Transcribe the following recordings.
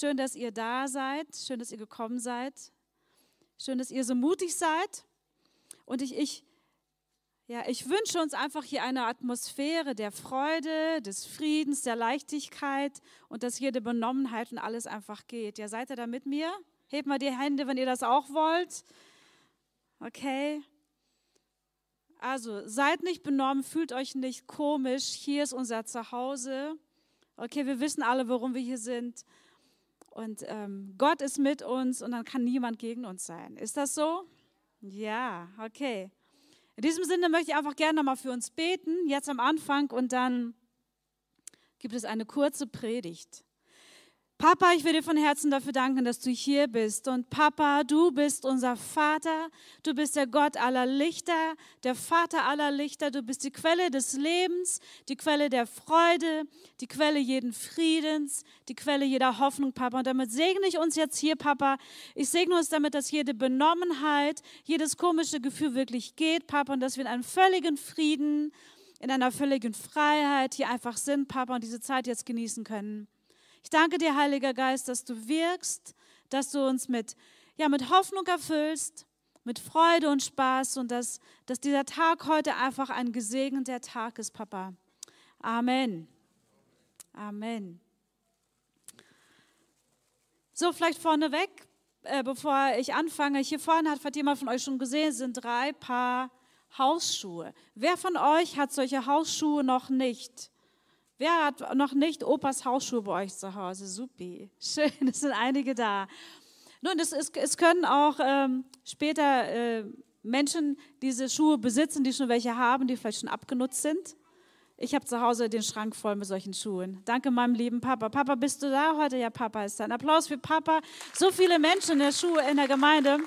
Schön, dass ihr da seid. Schön, dass ihr gekommen seid. Schön, dass ihr so mutig seid. Und ich, ich, ja, ich wünsche uns einfach hier eine Atmosphäre der Freude, des Friedens, der Leichtigkeit und dass jede Benommenheit und alles einfach geht. Ja, seid ihr da mit mir? Hebt mal die Hände, wenn ihr das auch wollt. Okay. Also seid nicht benommen, fühlt euch nicht komisch. Hier ist unser Zuhause. Okay, wir wissen alle, warum wir hier sind. Und ähm, Gott ist mit uns und dann kann niemand gegen uns sein. Ist das so? Ja, okay. In diesem Sinne möchte ich einfach gerne nochmal für uns beten, jetzt am Anfang und dann gibt es eine kurze Predigt. Papa, ich will dir von Herzen dafür danken, dass du hier bist. Und Papa, du bist unser Vater. Du bist der Gott aller Lichter, der Vater aller Lichter. Du bist die Quelle des Lebens, die Quelle der Freude, die Quelle jeden Friedens, die Quelle jeder Hoffnung, Papa. Und damit segne ich uns jetzt hier, Papa. Ich segne uns damit, dass jede Benommenheit, jedes komische Gefühl wirklich geht, Papa, und dass wir in einem völligen Frieden, in einer völligen Freiheit hier einfach sind, Papa, und diese Zeit jetzt genießen können. Ich danke dir, Heiliger Geist, dass du wirkst, dass du uns mit, ja, mit Hoffnung erfüllst, mit Freude und Spaß und dass, dass dieser Tag heute einfach ein gesegneter Tag ist, Papa. Amen. Amen. So, vielleicht vorneweg, äh, bevor ich anfange. Hier vorne hat, hat jemand von euch schon gesehen, sind drei Paar Hausschuhe. Wer von euch hat solche Hausschuhe noch nicht? Wer hat noch nicht Opas Hausschuhe bei euch zu Hause? Supi. Schön, es sind einige da. Nun, es, ist, es können auch ähm, später äh, Menschen diese Schuhe besitzen, die schon welche haben, die vielleicht schon abgenutzt sind. Ich habe zu Hause den Schrank voll mit solchen Schuhen. Danke meinem lieben Papa. Papa, bist du da heute? Ja, Papa ist da. Ein Applaus für Papa. So viele Menschen in der Schuhe in der Gemeinde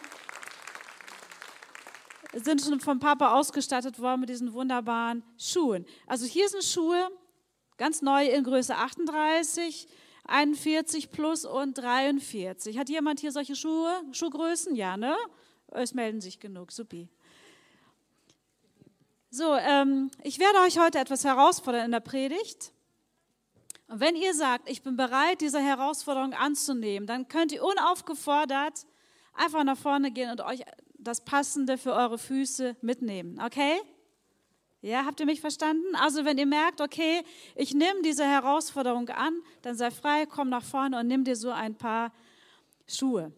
sind schon vom Papa ausgestattet worden mit diesen wunderbaren Schuhen. Also hier sind Schuhe, Ganz neu in Größe 38, 41 plus und 43. Hat jemand hier solche Schuhe, Schuhgrößen? Ja, ne? Es melden sich genug, supi. So, ähm, ich werde euch heute etwas herausfordern in der Predigt. Und wenn ihr sagt, ich bin bereit, diese Herausforderung anzunehmen, dann könnt ihr unaufgefordert einfach nach vorne gehen und euch das Passende für eure Füße mitnehmen. Okay? Ja, habt ihr mich verstanden? Also wenn ihr merkt, okay, ich nehme diese Herausforderung an, dann sei frei, komm nach vorne und nimm dir so ein paar Schuhe.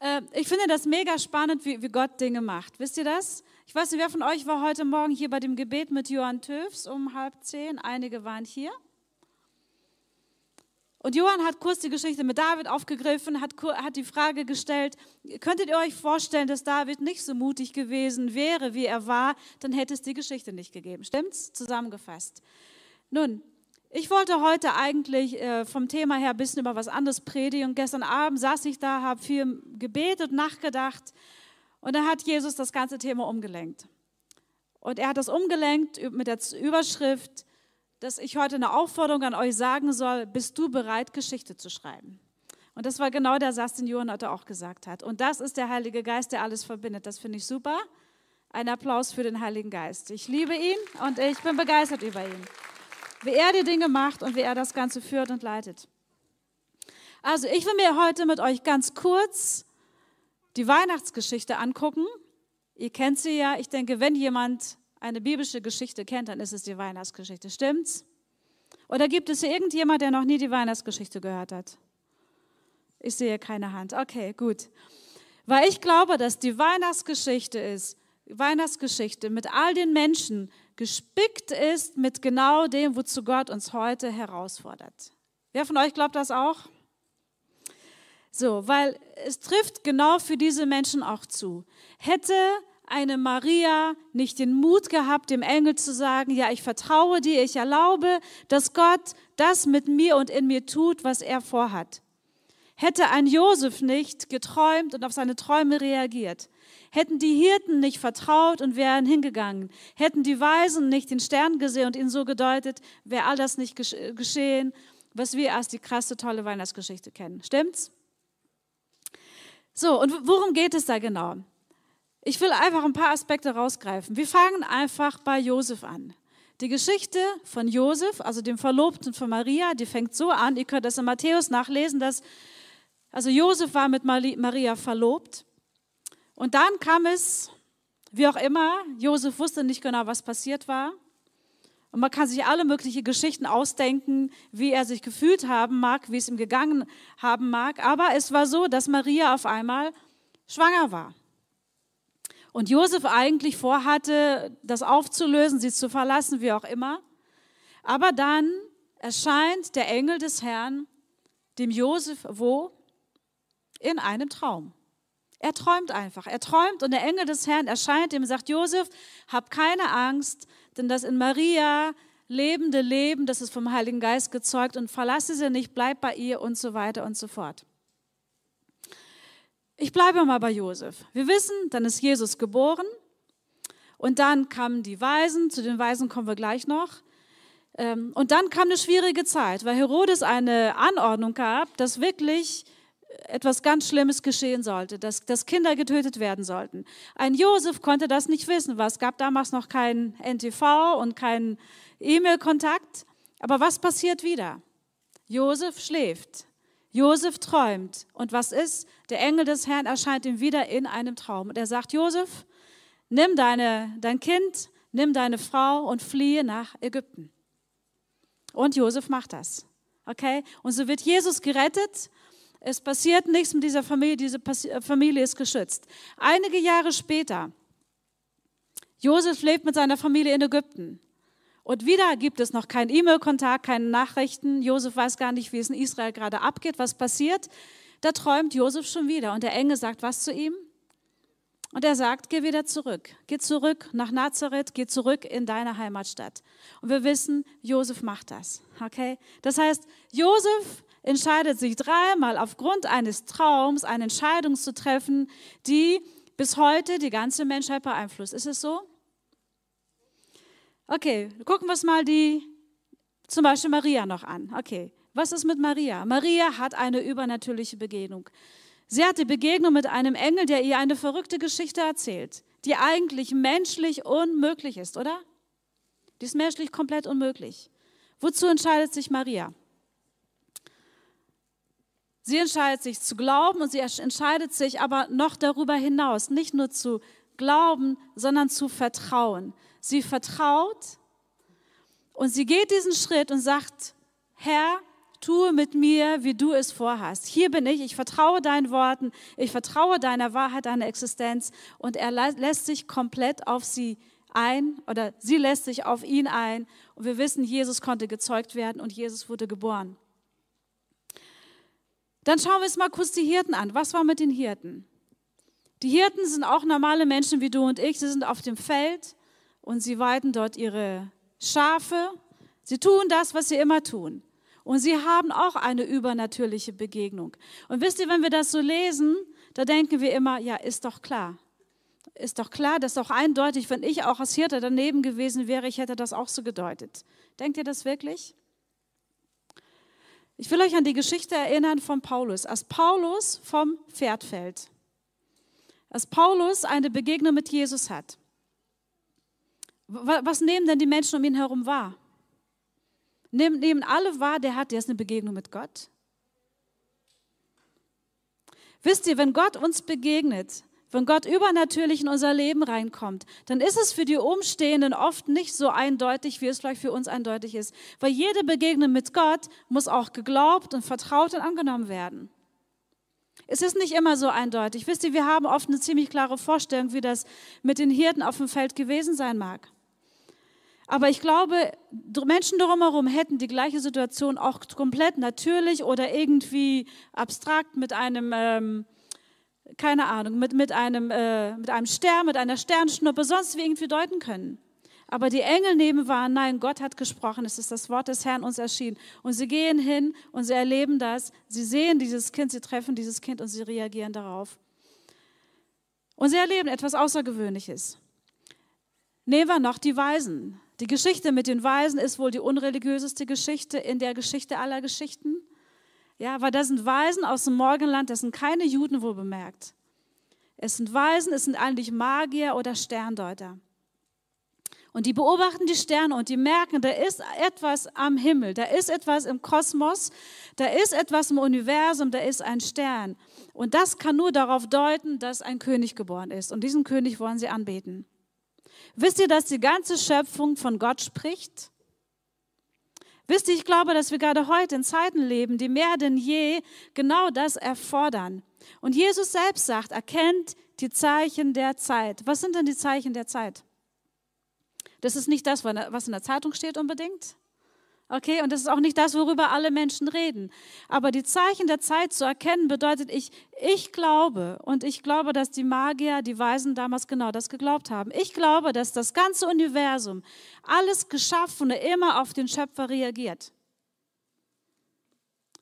Äh, ich finde das mega spannend, wie, wie Gott Dinge macht. Wisst ihr das? Ich weiß nicht, wer von euch war heute Morgen hier bei dem Gebet mit Johann Töfs um halb zehn? Einige waren hier. Und Johann hat kurz die Geschichte mit David aufgegriffen, hat, hat die Frage gestellt, könntet ihr euch vorstellen, dass David nicht so mutig gewesen wäre, wie er war, dann hätte es die Geschichte nicht gegeben. Stimmt's? Zusammengefasst. Nun, ich wollte heute eigentlich äh, vom Thema her ein bisschen über was anderes predigen. Und gestern Abend saß ich da, habe viel gebetet, nachgedacht und dann hat Jesus das ganze Thema umgelenkt. Und er hat das umgelenkt mit der Überschrift, dass ich heute eine Aufforderung an euch sagen soll, bist du bereit, Geschichte zu schreiben? Und das war genau der Satz, den Johann heute auch gesagt hat. Und das ist der Heilige Geist, der alles verbindet. Das finde ich super. Ein Applaus für den Heiligen Geist. Ich liebe ihn und ich bin begeistert über ihn. Wie er die Dinge macht und wie er das Ganze führt und leitet. Also, ich will mir heute mit euch ganz kurz die Weihnachtsgeschichte angucken. Ihr kennt sie ja. Ich denke, wenn jemand eine biblische Geschichte kennt, dann ist es die Weihnachtsgeschichte. Stimmt's? Oder gibt es hier irgendjemand, der noch nie die Weihnachtsgeschichte gehört hat? Ich sehe keine Hand. Okay, gut. Weil ich glaube, dass die Weihnachtsgeschichte ist, Weihnachtsgeschichte mit all den Menschen gespickt ist mit genau dem, wozu Gott uns heute herausfordert. Wer von euch glaubt das auch? So, weil es trifft genau für diese Menschen auch zu. Hätte eine Maria nicht den Mut gehabt, dem Engel zu sagen, ja, ich vertraue dir, ich erlaube, dass Gott das mit mir und in mir tut, was er vorhat. Hätte ein Josef nicht geträumt und auf seine Träume reagiert, hätten die Hirten nicht vertraut und wären hingegangen, hätten die Weisen nicht den Stern gesehen und ihn so gedeutet, wäre all das nicht geschehen, was wir als die krasse, tolle Weihnachtsgeschichte kennen. Stimmt's? So, und worum geht es da genau? Ich will einfach ein paar Aspekte rausgreifen. Wir fangen einfach bei Josef an. Die Geschichte von Josef, also dem Verlobten von Maria, die fängt so an, ihr könnt das in Matthäus nachlesen, dass also Josef war mit Maria verlobt und dann kam es, wie auch immer, Josef wusste nicht genau, was passiert war. Und man kann sich alle möglichen Geschichten ausdenken, wie er sich gefühlt haben mag, wie es ihm gegangen haben mag. Aber es war so, dass Maria auf einmal schwanger war. Und Josef eigentlich vorhatte, das aufzulösen, sie zu verlassen, wie auch immer. Aber dann erscheint der Engel des Herrn dem Josef wo? In einem Traum. Er träumt einfach. Er träumt und der Engel des Herrn erscheint ihm und sagt, Josef, hab keine Angst, denn das in Maria lebende Leben, das ist vom Heiligen Geist gezeugt und verlasse sie nicht, bleib bei ihr und so weiter und so fort. Ich bleibe mal bei Josef. Wir wissen, dann ist Jesus geboren und dann kamen die Weisen, zu den Weisen kommen wir gleich noch. Ähm, und dann kam eine schwierige Zeit, weil Herodes eine Anordnung gab, dass wirklich etwas ganz Schlimmes geschehen sollte, dass, dass Kinder getötet werden sollten. Ein Josef konnte das nicht wissen, weil es gab damals noch keinen NTV und keinen E-Mail-Kontakt. Aber was passiert wieder? Josef schläft. Josef träumt. Und was ist? Der Engel des Herrn erscheint ihm wieder in einem Traum. Und er sagt, Josef, nimm deine, dein Kind, nimm deine Frau und fliehe nach Ägypten. Und Josef macht das. Okay? Und so wird Jesus gerettet. Es passiert nichts mit dieser Familie. Diese Familie ist geschützt. Einige Jahre später, Josef lebt mit seiner Familie in Ägypten. Und wieder gibt es noch keinen E-Mail-Kontakt, keine Nachrichten. Josef weiß gar nicht, wie es in Israel gerade abgeht, was passiert. Da träumt Josef schon wieder und der Engel sagt was zu ihm? Und er sagt, geh wieder zurück. Geh zurück nach Nazareth, geh zurück in deine Heimatstadt. Und wir wissen, Josef macht das. Okay? Das heißt, Josef entscheidet sich dreimal aufgrund eines Traums eine Entscheidung zu treffen, die bis heute die ganze Menschheit beeinflusst. Ist es so? Okay, gucken wir uns mal die, zum Beispiel Maria noch an. Okay, was ist mit Maria? Maria hat eine übernatürliche Begegnung. Sie hat die Begegnung mit einem Engel, der ihr eine verrückte Geschichte erzählt, die eigentlich menschlich unmöglich ist, oder? Die ist menschlich komplett unmöglich. Wozu entscheidet sich Maria? Sie entscheidet sich zu glauben und sie entscheidet sich aber noch darüber hinaus, nicht nur zu glauben, sondern zu vertrauen. Sie vertraut und sie geht diesen Schritt und sagt, Herr, tue mit mir, wie du es vorhast. Hier bin ich, ich vertraue deinen Worten, ich vertraue deiner Wahrheit, deiner Existenz und er lässt sich komplett auf sie ein oder sie lässt sich auf ihn ein und wir wissen, Jesus konnte gezeugt werden und Jesus wurde geboren. Dann schauen wir uns mal kurz die Hirten an. Was war mit den Hirten? Die Hirten sind auch normale Menschen wie du und ich. Sie sind auf dem Feld und sie weiden dort ihre Schafe. Sie tun das, was sie immer tun. Und sie haben auch eine übernatürliche Begegnung. Und wisst ihr, wenn wir das so lesen, da denken wir immer, ja, ist doch klar. Ist doch klar, das ist doch eindeutig, wenn ich auch als Hirte daneben gewesen wäre, ich hätte das auch so gedeutet. Denkt ihr das wirklich? Ich will euch an die Geschichte erinnern von Paulus. Als Paulus vom Pferd fällt, als Paulus eine Begegnung mit Jesus hat, was nehmen denn die Menschen um ihn herum wahr? Nehmen, nehmen alle wahr, der hat jetzt eine Begegnung mit Gott? Wisst ihr, wenn Gott uns begegnet, wenn Gott übernatürlich in unser Leben reinkommt, dann ist es für die Umstehenden oft nicht so eindeutig, wie es vielleicht für uns eindeutig ist. Weil jede Begegnung mit Gott muss auch geglaubt und vertraut und angenommen werden. Es ist nicht immer so eindeutig. Wisst ihr, wir haben oft eine ziemlich klare Vorstellung, wie das mit den Hirten auf dem Feld gewesen sein mag. Aber ich glaube, Menschen drumherum hätten die gleiche Situation auch komplett natürlich oder irgendwie abstrakt mit einem ähm, keine Ahnung, mit, mit, einem, äh, mit einem Stern, mit einer Sternschnuppe, sonst wie irgendwie deuten können. Aber die Engel neben waren, nein, Gott hat gesprochen, es ist das Wort des Herrn uns erschienen. Und sie gehen hin und sie erleben das, sie sehen dieses Kind, sie treffen dieses Kind und sie reagieren darauf. Und sie erleben etwas Außergewöhnliches. Nehmen wir noch die Weisen. Die Geschichte mit den Weisen ist wohl die unreligiöseste Geschichte in der Geschichte aller Geschichten. Ja, weil das sind Weisen aus dem Morgenland, das sind keine Juden wohl bemerkt. Es sind Weisen, es sind eigentlich Magier oder Sterndeuter. Und die beobachten die Sterne und die merken, da ist etwas am Himmel, da ist etwas im Kosmos, da ist etwas im Universum, da ist ein Stern. Und das kann nur darauf deuten, dass ein König geboren ist. Und diesen König wollen sie anbeten. Wisst ihr, dass die ganze Schöpfung von Gott spricht? Wisst ihr, ich glaube, dass wir gerade heute in Zeiten leben, die mehr denn je genau das erfordern. Und Jesus selbst sagt, erkennt die Zeichen der Zeit. Was sind denn die Zeichen der Zeit? Das ist nicht das, was in der Zeitung steht unbedingt. Okay, und das ist auch nicht das, worüber alle Menschen reden. Aber die Zeichen der Zeit zu erkennen, bedeutet, ich, ich glaube, und ich glaube, dass die Magier, die Weisen damals genau das geglaubt haben. Ich glaube, dass das ganze Universum, alles Geschaffene immer auf den Schöpfer reagiert.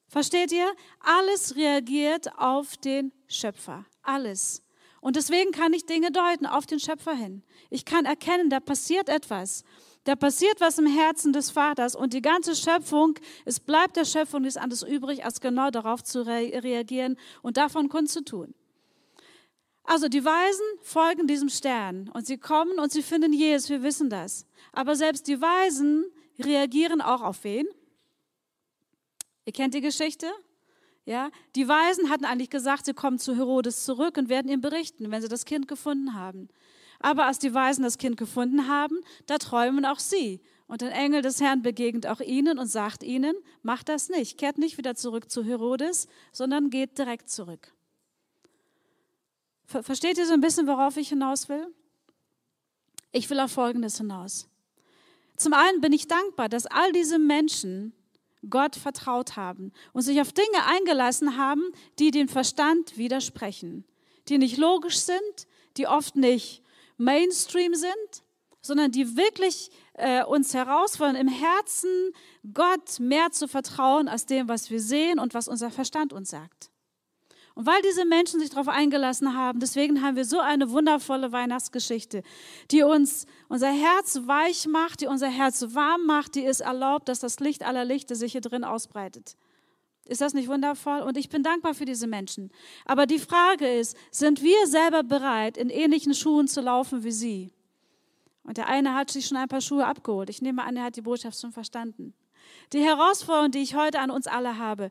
Versteht ihr? Alles reagiert auf den Schöpfer. Alles. Und deswegen kann ich Dinge deuten auf den Schöpfer hin. Ich kann erkennen, da passiert etwas. Da passiert was im Herzen des Vaters und die ganze Schöpfung, es bleibt der Schöpfung nichts anderes übrig, als genau darauf zu re reagieren und davon kundzutun. Also die Weisen folgen diesem Stern und sie kommen und sie finden Jesus, wir wissen das. Aber selbst die Weisen reagieren auch auf wen? Ihr kennt die Geschichte? Ja, die Weisen hatten eigentlich gesagt, sie kommen zu Herodes zurück und werden ihm berichten, wenn sie das Kind gefunden haben. Aber als die Weisen das Kind gefunden haben, da träumen auch sie. Und ein Engel des Herrn begegnet auch ihnen und sagt ihnen, macht das nicht, kehrt nicht wieder zurück zu Herodes, sondern geht direkt zurück. Versteht ihr so ein bisschen, worauf ich hinaus will? Ich will auf Folgendes hinaus. Zum einen bin ich dankbar, dass all diese Menschen Gott vertraut haben und sich auf Dinge eingelassen haben, die dem Verstand widersprechen, die nicht logisch sind, die oft nicht Mainstream sind, sondern die wirklich äh, uns herausfordern, im Herzen Gott mehr zu vertrauen als dem, was wir sehen und was unser Verstand uns sagt. Und weil diese Menschen sich darauf eingelassen haben, deswegen haben wir so eine wundervolle Weihnachtsgeschichte, die uns unser Herz weich macht, die unser Herz warm macht, die es erlaubt, dass das Licht aller Lichter sich hier drin ausbreitet. Ist das nicht wundervoll? Und ich bin dankbar für diese Menschen. Aber die Frage ist, sind wir selber bereit, in ähnlichen Schuhen zu laufen wie sie? Und der eine hat sich schon ein paar Schuhe abgeholt. Ich nehme an, er hat die Botschaft schon verstanden. Die Herausforderung, die ich heute an uns alle habe,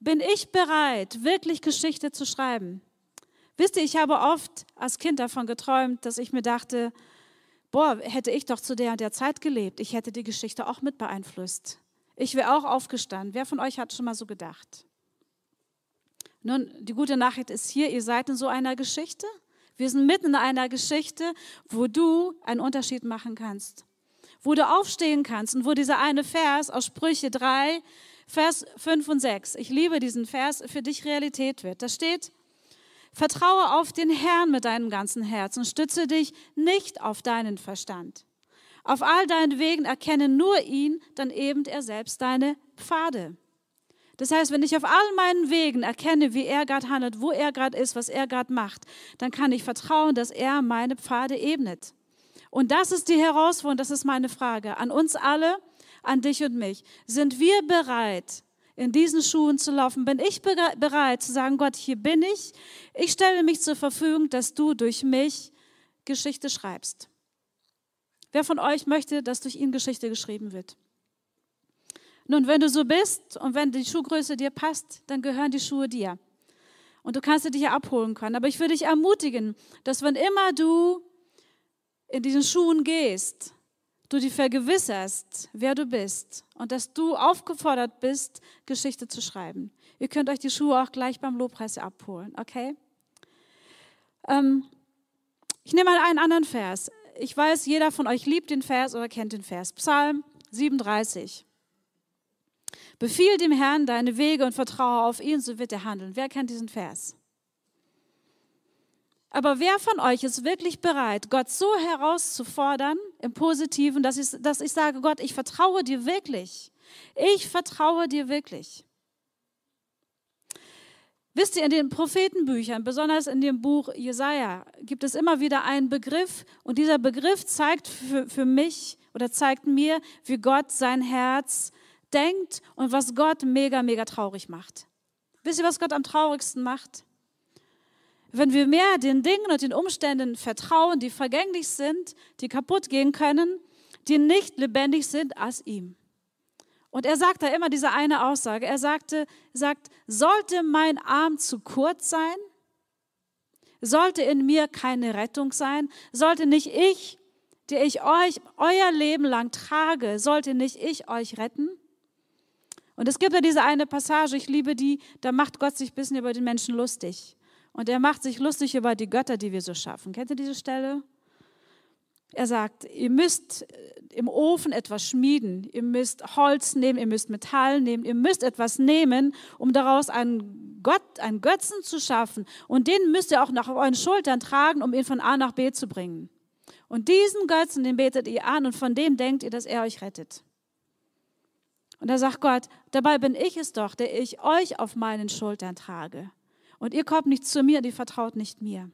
bin ich bereit, wirklich Geschichte zu schreiben? Wisst ihr, ich habe oft als Kind davon geträumt, dass ich mir dachte, boah, hätte ich doch zu der und der Zeit gelebt, ich hätte die Geschichte auch mit beeinflusst. Ich wäre auch aufgestanden. Wer von euch hat schon mal so gedacht? Nun, die gute Nachricht ist hier, ihr seid in so einer Geschichte. Wir sind mitten in einer Geschichte, wo du einen Unterschied machen kannst. Wo du aufstehen kannst und wo dieser eine Vers aus Sprüche 3, Vers 5 und 6, ich liebe diesen Vers, für dich Realität wird. Da steht, vertraue auf den Herrn mit deinem ganzen Herz und stütze dich nicht auf deinen Verstand. Auf all deinen Wegen erkenne nur ihn, dann eben er selbst deine Pfade. Das heißt, wenn ich auf all meinen Wegen erkenne, wie er gerade handelt, wo er gerade ist, was er gerade macht, dann kann ich vertrauen, dass er meine Pfade ebnet. Und das ist die Herausforderung, das ist meine Frage an uns alle, an dich und mich. Sind wir bereit, in diesen Schuhen zu laufen? Bin ich bereit zu sagen, Gott, hier bin ich. Ich stelle mich zur Verfügung, dass du durch mich Geschichte schreibst. Wer von euch möchte, dass durch ihn Geschichte geschrieben wird? Nun, wenn du so bist und wenn die Schuhgröße dir passt, dann gehören die Schuhe dir. Und du kannst sie dir abholen können. Aber ich würde dich ermutigen, dass wenn immer du in diesen Schuhen gehst, du dich vergewisserst, wer du bist und dass du aufgefordert bist, Geschichte zu schreiben. Ihr könnt euch die Schuhe auch gleich beim Lobpreis abholen, okay? Ähm, ich nehme mal einen anderen Vers ich weiß, jeder von euch liebt den Vers oder kennt den Vers. Psalm 37. Befiehl dem Herrn deine Wege und vertraue auf ihn, so wird er handeln. Wer kennt diesen Vers? Aber wer von euch ist wirklich bereit, Gott so herauszufordern im Positiven, dass ich, dass ich sage, Gott, ich vertraue dir wirklich. Ich vertraue dir wirklich. Wisst ihr, in den Prophetenbüchern, besonders in dem Buch Jesaja, gibt es immer wieder einen Begriff und dieser Begriff zeigt für, für mich oder zeigt mir, wie Gott sein Herz denkt und was Gott mega, mega traurig macht. Wisst ihr, was Gott am traurigsten macht? Wenn wir mehr den Dingen und den Umständen vertrauen, die vergänglich sind, die kaputt gehen können, die nicht lebendig sind, als ihm. Und er sagt da immer diese eine Aussage. Er sagte, sagt, sollte mein Arm zu kurz sein? Sollte in mir keine Rettung sein? Sollte nicht ich, der ich euch euer Leben lang trage, sollte nicht ich euch retten? Und es gibt ja diese eine Passage, ich liebe die, da macht Gott sich ein bisschen über den Menschen lustig. Und er macht sich lustig über die Götter, die wir so schaffen. Kennt ihr diese Stelle? Er sagt, ihr müsst im Ofen etwas schmieden, ihr müsst Holz nehmen, ihr müsst Metall nehmen, ihr müsst etwas nehmen, um daraus einen Gott, einen Götzen zu schaffen. Und den müsst ihr auch nach euren Schultern tragen, um ihn von A nach B zu bringen. Und diesen Götzen, den betet ihr an und von dem denkt ihr, dass er euch rettet. Und da sagt Gott, dabei bin ich es doch, der ich euch auf meinen Schultern trage. Und ihr kommt nicht zu mir und ihr vertraut nicht mir.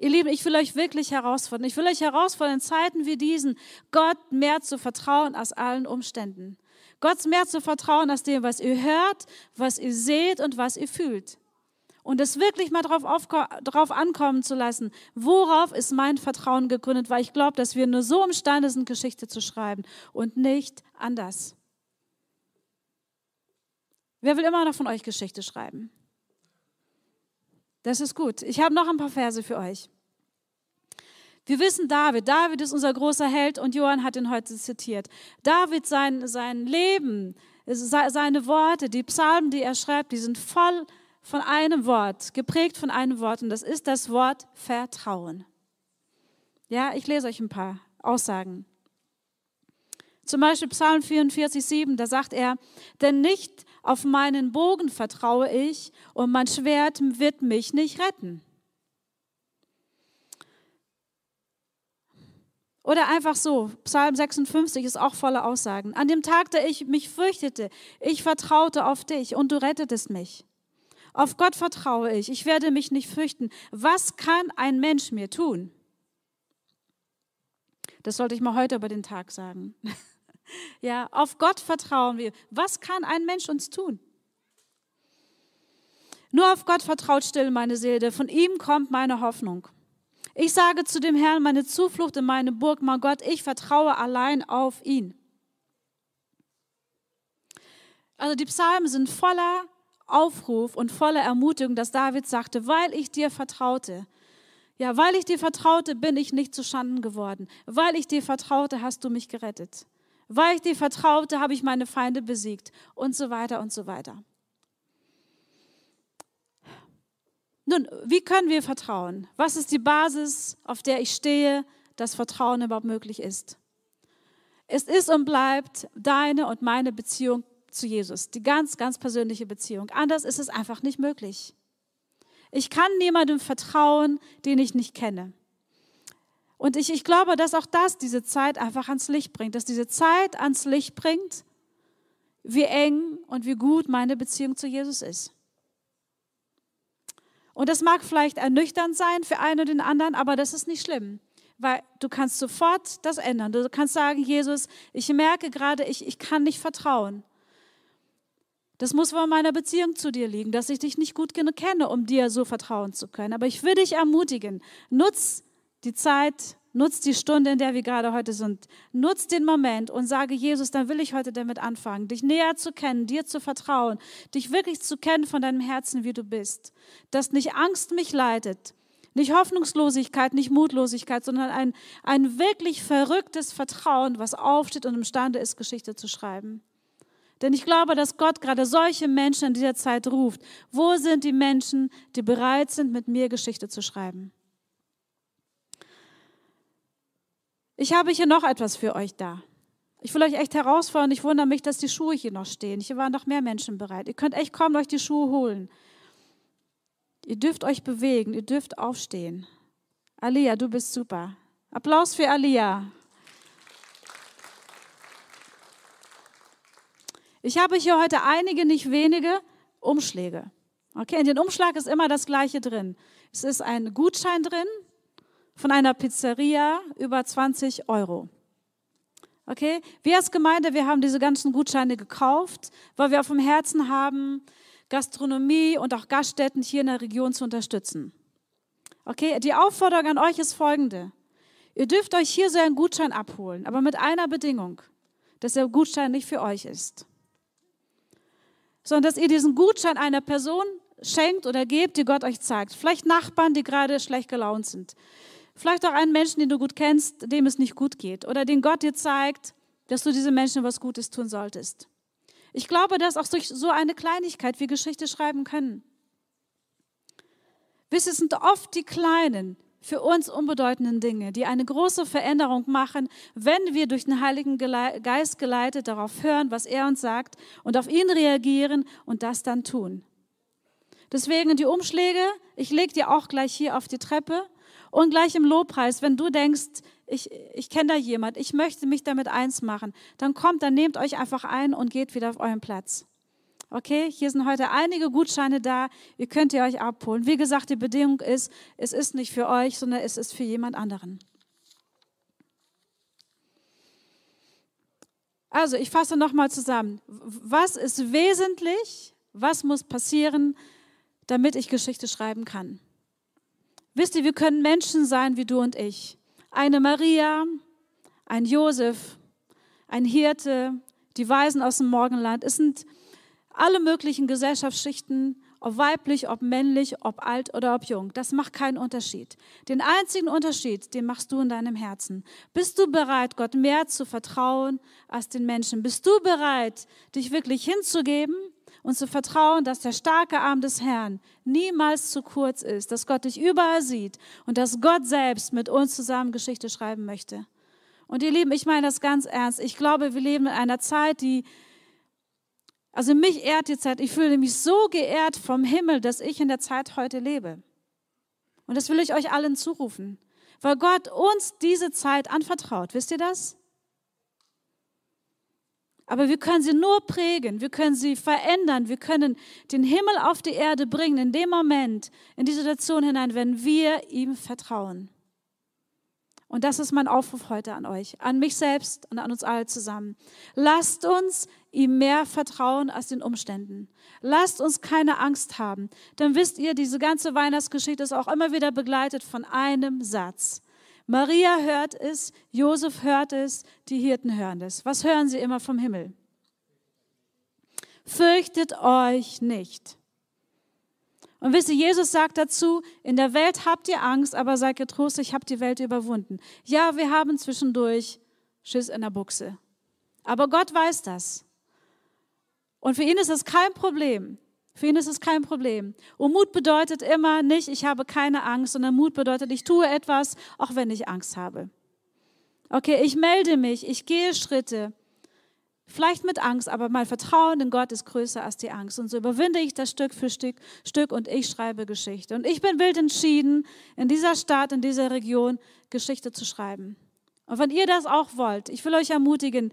Ihr Lieben, ich will euch wirklich herausfordern. Ich will euch herausfordern, in Zeiten wie diesen, Gott mehr zu vertrauen als allen Umständen. Gott mehr zu vertrauen als dem, was ihr hört, was ihr seht und was ihr fühlt. Und es wirklich mal drauf, drauf ankommen zu lassen, worauf ist mein Vertrauen gegründet, weil ich glaube, dass wir nur so imstande sind, Geschichte zu schreiben und nicht anders. Wer will immer noch von euch Geschichte schreiben? Das ist gut. Ich habe noch ein paar Verse für euch. Wir wissen David. David ist unser großer Held und Johann hat ihn heute zitiert. David, sein, sein Leben, seine Worte, die Psalmen, die er schreibt, die sind voll von einem Wort, geprägt von einem Wort und das ist das Wort Vertrauen. Ja, ich lese euch ein paar Aussagen. Zum Beispiel Psalm 44, 7, da sagt er, denn nicht auf meinen Bogen vertraue ich und mein Schwert wird mich nicht retten. Oder einfach so, Psalm 56 ist auch voller Aussagen. An dem Tag, da ich mich fürchtete, ich vertraute auf dich und du rettetest mich. Auf Gott vertraue ich, ich werde mich nicht fürchten. Was kann ein Mensch mir tun? Das sollte ich mal heute über den Tag sagen. Ja, auf Gott vertrauen wir. Was kann ein Mensch uns tun? Nur auf Gott vertraut still meine Seele, von ihm kommt meine Hoffnung. Ich sage zu dem Herrn, meine Zuflucht in meine Burg, mein Gott, ich vertraue allein auf ihn. Also die Psalmen sind voller Aufruf und voller Ermutigung, dass David sagte, weil ich dir vertraute. Ja, weil ich dir vertraute, bin ich nicht zu Schanden geworden. Weil ich dir vertraute, hast du mich gerettet. Weil ich dir vertraute, habe ich meine Feinde besiegt und so weiter und so weiter. Nun, wie können wir vertrauen? Was ist die Basis, auf der ich stehe, dass Vertrauen überhaupt möglich ist? Es ist und bleibt deine und meine Beziehung zu Jesus, die ganz, ganz persönliche Beziehung. Anders ist es einfach nicht möglich. Ich kann niemandem vertrauen, den ich nicht kenne. Und ich, ich glaube, dass auch das diese Zeit einfach ans Licht bringt, dass diese Zeit ans Licht bringt, wie eng und wie gut meine Beziehung zu Jesus ist. Und das mag vielleicht ernüchternd sein für einen oder den anderen, aber das ist nicht schlimm, weil du kannst sofort das ändern. Du kannst sagen, Jesus, ich merke gerade, ich, ich kann nicht vertrauen. Das muss wohl in meiner Beziehung zu dir liegen, dass ich dich nicht gut genug kenne, um dir so vertrauen zu können. Aber ich will dich ermutigen, nutz die Zeit, nutz die Stunde, in der wir gerade heute sind. Nutz den Moment und sage, Jesus, dann will ich heute damit anfangen, dich näher zu kennen, dir zu vertrauen, dich wirklich zu kennen von deinem Herzen, wie du bist. Dass nicht Angst mich leitet, nicht Hoffnungslosigkeit, nicht Mutlosigkeit, sondern ein, ein wirklich verrücktes Vertrauen, was aufsteht und imstande ist, Geschichte zu schreiben. Denn ich glaube, dass Gott gerade solche Menschen in dieser Zeit ruft. Wo sind die Menschen, die bereit sind, mit mir Geschichte zu schreiben? Ich habe hier noch etwas für euch da. Ich will euch echt herausfordern. Ich wundere mich, dass die Schuhe hier noch stehen. Hier waren noch mehr Menschen bereit. Ihr könnt echt kommen, euch die Schuhe holen. Ihr dürft euch bewegen, ihr dürft aufstehen. Alia, du bist super. Applaus für Alia. Ich habe hier heute einige, nicht wenige Umschläge. Okay, in den Umschlag ist immer das Gleiche drin. Es ist ein Gutschein drin von einer Pizzeria über 20 Euro. Okay, wir als Gemeinde, wir haben diese ganzen Gutscheine gekauft, weil wir auf dem Herzen haben, Gastronomie und auch Gaststätten hier in der Region zu unterstützen. Okay, die Aufforderung an euch ist folgende. Ihr dürft euch hier so einen Gutschein abholen, aber mit einer Bedingung, dass der Gutschein nicht für euch ist, sondern dass ihr diesen Gutschein einer Person schenkt oder gebt, die Gott euch zeigt. Vielleicht Nachbarn, die gerade schlecht gelaunt sind. Vielleicht auch einen Menschen, den du gut kennst, dem es nicht gut geht. Oder den Gott dir zeigt, dass du diesen Menschen was Gutes tun solltest. Ich glaube, dass auch durch so eine Kleinigkeit wir Geschichte schreiben können. Wisst sind oft die kleinen, für uns unbedeutenden Dinge, die eine große Veränderung machen, wenn wir durch den Heiligen Geist geleitet darauf hören, was er uns sagt und auf ihn reagieren und das dann tun. Deswegen die Umschläge, ich lege dir auch gleich hier auf die Treppe und gleich im Lobpreis, wenn du denkst, ich, ich kenne da jemand, ich möchte mich damit eins machen, dann kommt, dann nehmt euch einfach ein und geht wieder auf euren Platz. Okay, hier sind heute einige Gutscheine da, ihr könnt ihr euch abholen. Wie gesagt, die Bedingung ist, es ist nicht für euch, sondern es ist für jemand anderen. Also, ich fasse nochmal zusammen. Was ist wesentlich? Was muss passieren, damit ich Geschichte schreiben kann. Wisst ihr, wir können Menschen sein wie du und ich. Eine Maria, ein Josef, ein Hirte, die Weisen aus dem Morgenland. Es sind alle möglichen Gesellschaftsschichten, ob weiblich, ob männlich, ob alt oder ob jung. Das macht keinen Unterschied. Den einzigen Unterschied, den machst du in deinem Herzen. Bist du bereit, Gott mehr zu vertrauen als den Menschen? Bist du bereit, dich wirklich hinzugeben und zu vertrauen, dass der starke Arm des Herrn niemals zu kurz ist, dass Gott dich überall sieht und dass Gott selbst mit uns zusammen Geschichte schreiben möchte. Und ihr Lieben, ich meine das ganz ernst. Ich glaube, wir leben in einer Zeit, die, also mich ehrt die Zeit. Ich fühle mich so geehrt vom Himmel, dass ich in der Zeit heute lebe. Und das will ich euch allen zurufen, weil Gott uns diese Zeit anvertraut. Wisst ihr das? Aber wir können sie nur prägen, wir können sie verändern, wir können den Himmel auf die Erde bringen in dem Moment, in die Situation hinein, wenn wir ihm vertrauen. Und das ist mein Aufruf heute an euch, an mich selbst und an uns alle zusammen. Lasst uns ihm mehr vertrauen als den Umständen. Lasst uns keine Angst haben. Dann wisst ihr, diese ganze Weihnachtsgeschichte ist auch immer wieder begleitet von einem Satz. Maria hört es, Josef hört es, die Hirten hören es. Was hören sie immer vom Himmel? Fürchtet euch nicht. Und wisst ihr, Jesus sagt dazu, in der Welt habt ihr Angst, aber seid getrost, ich habe die Welt überwunden. Ja, wir haben zwischendurch Schiss in der Buchse. Aber Gott weiß das. Und für ihn ist es kein Problem. Für ihn ist es kein Problem. Und Mut bedeutet immer nicht, ich habe keine Angst, sondern Mut bedeutet, ich tue etwas, auch wenn ich Angst habe. Okay, ich melde mich, ich gehe Schritte. Vielleicht mit Angst, aber mein Vertrauen in Gott ist größer als die Angst. Und so überwinde ich das Stück für Stück, Stück und ich schreibe Geschichte. Und ich bin wild entschieden, in dieser Stadt, in dieser Region Geschichte zu schreiben. Und wenn ihr das auch wollt, ich will euch ermutigen,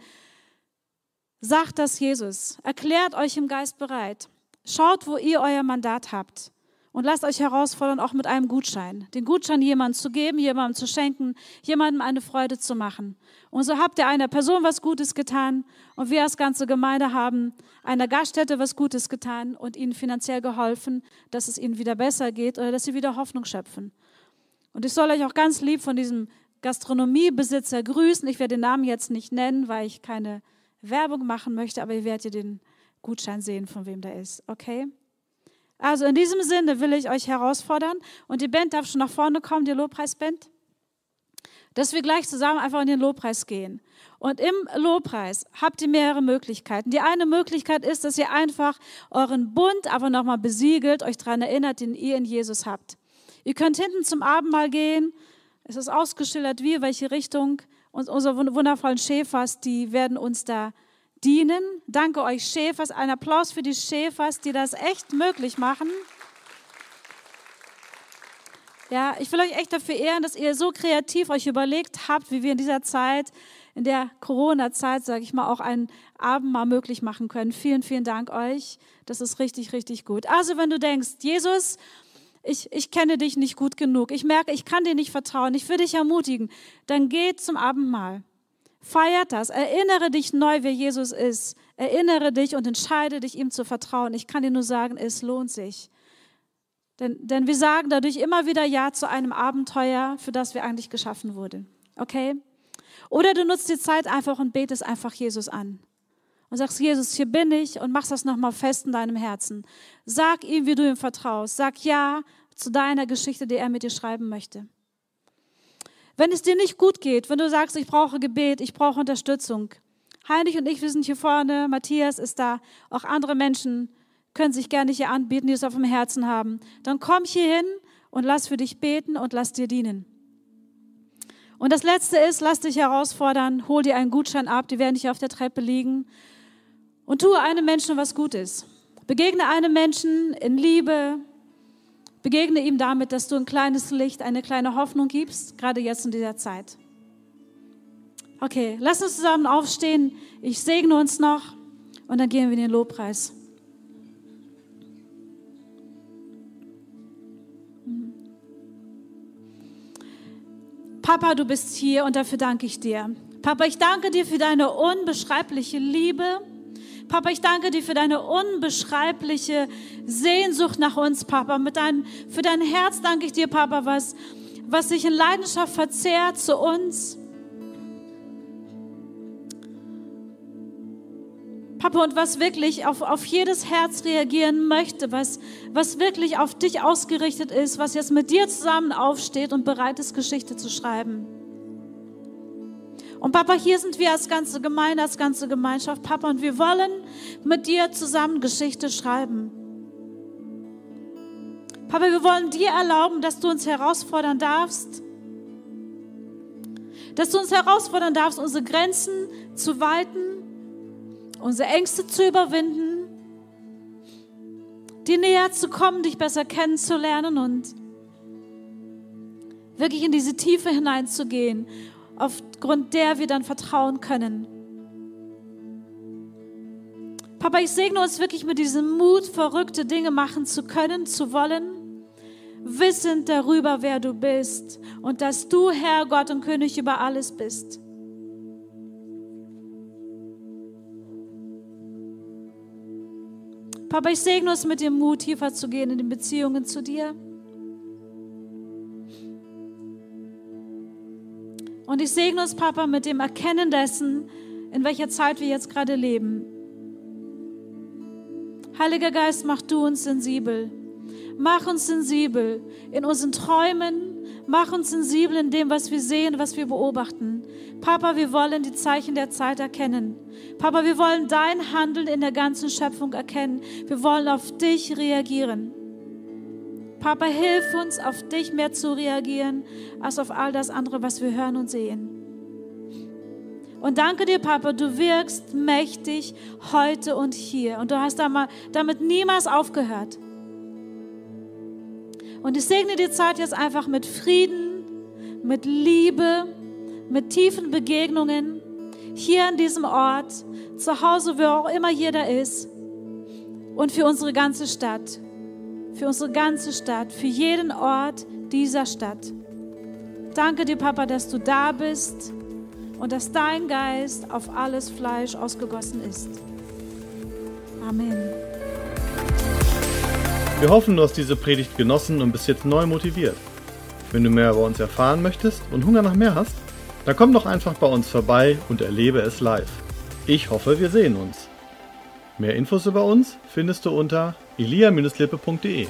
sagt das Jesus. Erklärt euch im Geist bereit. Schaut, wo ihr euer Mandat habt. Und lasst euch herausfordern, auch mit einem Gutschein. Den Gutschein jemandem zu geben, jemandem zu schenken, jemandem eine Freude zu machen. Und so habt ihr einer Person was Gutes getan und wir als ganze Gemeinde haben einer Gaststätte was Gutes getan und ihnen finanziell geholfen, dass es ihnen wieder besser geht oder dass sie wieder Hoffnung schöpfen. Und ich soll euch auch ganz lieb von diesem Gastronomiebesitzer grüßen. Ich werde den Namen jetzt nicht nennen, weil ich keine Werbung machen möchte, aber ihr werdet den Gutschein sehen, von wem der ist. Okay? Also in diesem Sinne will ich euch herausfordern und die Band darf schon nach vorne kommen, die Lobpreisband, dass wir gleich zusammen einfach in den Lobpreis gehen. Und im Lobpreis habt ihr mehrere Möglichkeiten. Die eine Möglichkeit ist, dass ihr einfach euren Bund aber nochmal besiegelt, euch daran erinnert, den ihr in Jesus habt. Ihr könnt hinten zum Abendmahl gehen. Es ist ausgeschildert, wie, welche Richtung. Und unsere wundervollen Schäfers, die werden uns da dienen. Danke euch Schäfers. Ein Applaus für die Schäfers, die das echt möglich machen. Ja, ich will euch echt dafür ehren, dass ihr so kreativ euch überlegt habt, wie wir in dieser Zeit, in der Corona-Zeit, sage ich mal, auch einen Abend mal möglich machen können. Vielen, vielen Dank euch. Das ist richtig, richtig gut. Also, wenn du denkst, Jesus, ich, ich kenne dich nicht gut genug, ich merke, ich kann dir nicht vertrauen, ich will dich ermutigen, dann geh zum Abendmahl. Feiert das. Erinnere dich neu, wer Jesus ist. Erinnere dich und entscheide dich, ihm zu vertrauen. Ich kann dir nur sagen, es lohnt sich. Denn, denn wir sagen dadurch immer wieder Ja zu einem Abenteuer, für das wir eigentlich geschaffen wurden. Okay? Oder du nutzt die Zeit einfach und betest einfach Jesus an. Und sagst, Jesus, hier bin ich und machst das nochmal fest in deinem Herzen. Sag ihm, wie du ihm vertraust. Sag Ja zu deiner Geschichte, die er mit dir schreiben möchte. Wenn es dir nicht gut geht, wenn du sagst, ich brauche Gebet, ich brauche Unterstützung. Heinrich und ich, wir sind hier vorne, Matthias ist da, auch andere Menschen, können sich gerne hier anbieten, die es auf dem Herzen haben. Dann komm hier hin und lass für dich beten und lass dir dienen. Und das Letzte ist, lass dich herausfordern, hol dir einen Gutschein ab, die werden nicht auf der Treppe liegen und tue einem Menschen was Gutes. Begegne einem Menschen in Liebe, begegne ihm damit, dass du ein kleines Licht, eine kleine Hoffnung gibst, gerade jetzt in dieser Zeit. Okay, lass uns zusammen aufstehen. Ich segne uns noch und dann gehen wir in den Lobpreis. Papa, du bist hier und dafür danke ich dir. Papa, ich danke dir für deine unbeschreibliche Liebe. Papa, ich danke dir für deine unbeschreibliche Sehnsucht nach uns, Papa. Mit dein, für dein Herz danke ich dir, Papa, was, was sich in Leidenschaft verzehrt zu uns. Papa, und was wirklich auf, auf jedes Herz reagieren möchte, was, was wirklich auf dich ausgerichtet ist, was jetzt mit dir zusammen aufsteht und bereit ist, Geschichte zu schreiben. Und Papa, hier sind wir als ganze Gemeinde, als ganze Gemeinschaft, Papa, und wir wollen mit dir zusammen Geschichte schreiben. Papa, wir wollen dir erlauben, dass du uns herausfordern darfst, dass du uns herausfordern darfst, unsere Grenzen zu weiten, unsere Ängste zu überwinden, dir näher zu kommen, dich besser kennenzulernen und wirklich in diese Tiefe hineinzugehen, aufgrund der wir dann vertrauen können. Papa, ich segne uns wirklich mit diesem Mut, verrückte Dinge machen zu können, zu wollen, wissend darüber, wer du bist und dass du Herr, Gott und König über alles bist. Papa, ich segne uns mit dem Mut, tiefer zu gehen in den Beziehungen zu dir. Und ich segne uns, Papa, mit dem Erkennen dessen, in welcher Zeit wir jetzt gerade leben. Heiliger Geist, mach du uns sensibel. Mach uns sensibel in unseren Träumen. Mach uns sensibel in dem, was wir sehen, was wir beobachten. Papa, wir wollen die Zeichen der Zeit erkennen. Papa, wir wollen dein Handeln in der ganzen Schöpfung erkennen. Wir wollen auf dich reagieren. Papa, hilf uns, auf dich mehr zu reagieren, als auf all das andere, was wir hören und sehen. Und danke dir, Papa, du wirkst mächtig heute und hier. Und du hast damit niemals aufgehört. Und ich segne die Zeit jetzt einfach mit Frieden, mit Liebe, mit tiefen Begegnungen hier an diesem Ort, zu Hause, wo auch immer jeder ist und für unsere ganze Stadt, für unsere ganze Stadt, für jeden Ort dieser Stadt. Danke dir, Papa, dass du da bist und dass dein Geist auf alles Fleisch ausgegossen ist. Amen. Wir hoffen, du hast diese Predigt genossen und bist jetzt neu motiviert. Wenn du mehr über uns erfahren möchtest und Hunger nach mehr hast, dann komm doch einfach bei uns vorbei und erlebe es live. Ich hoffe, wir sehen uns. Mehr Infos über uns findest du unter elia-lippe.de.